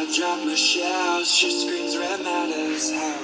I drop my shells, she screams red matters how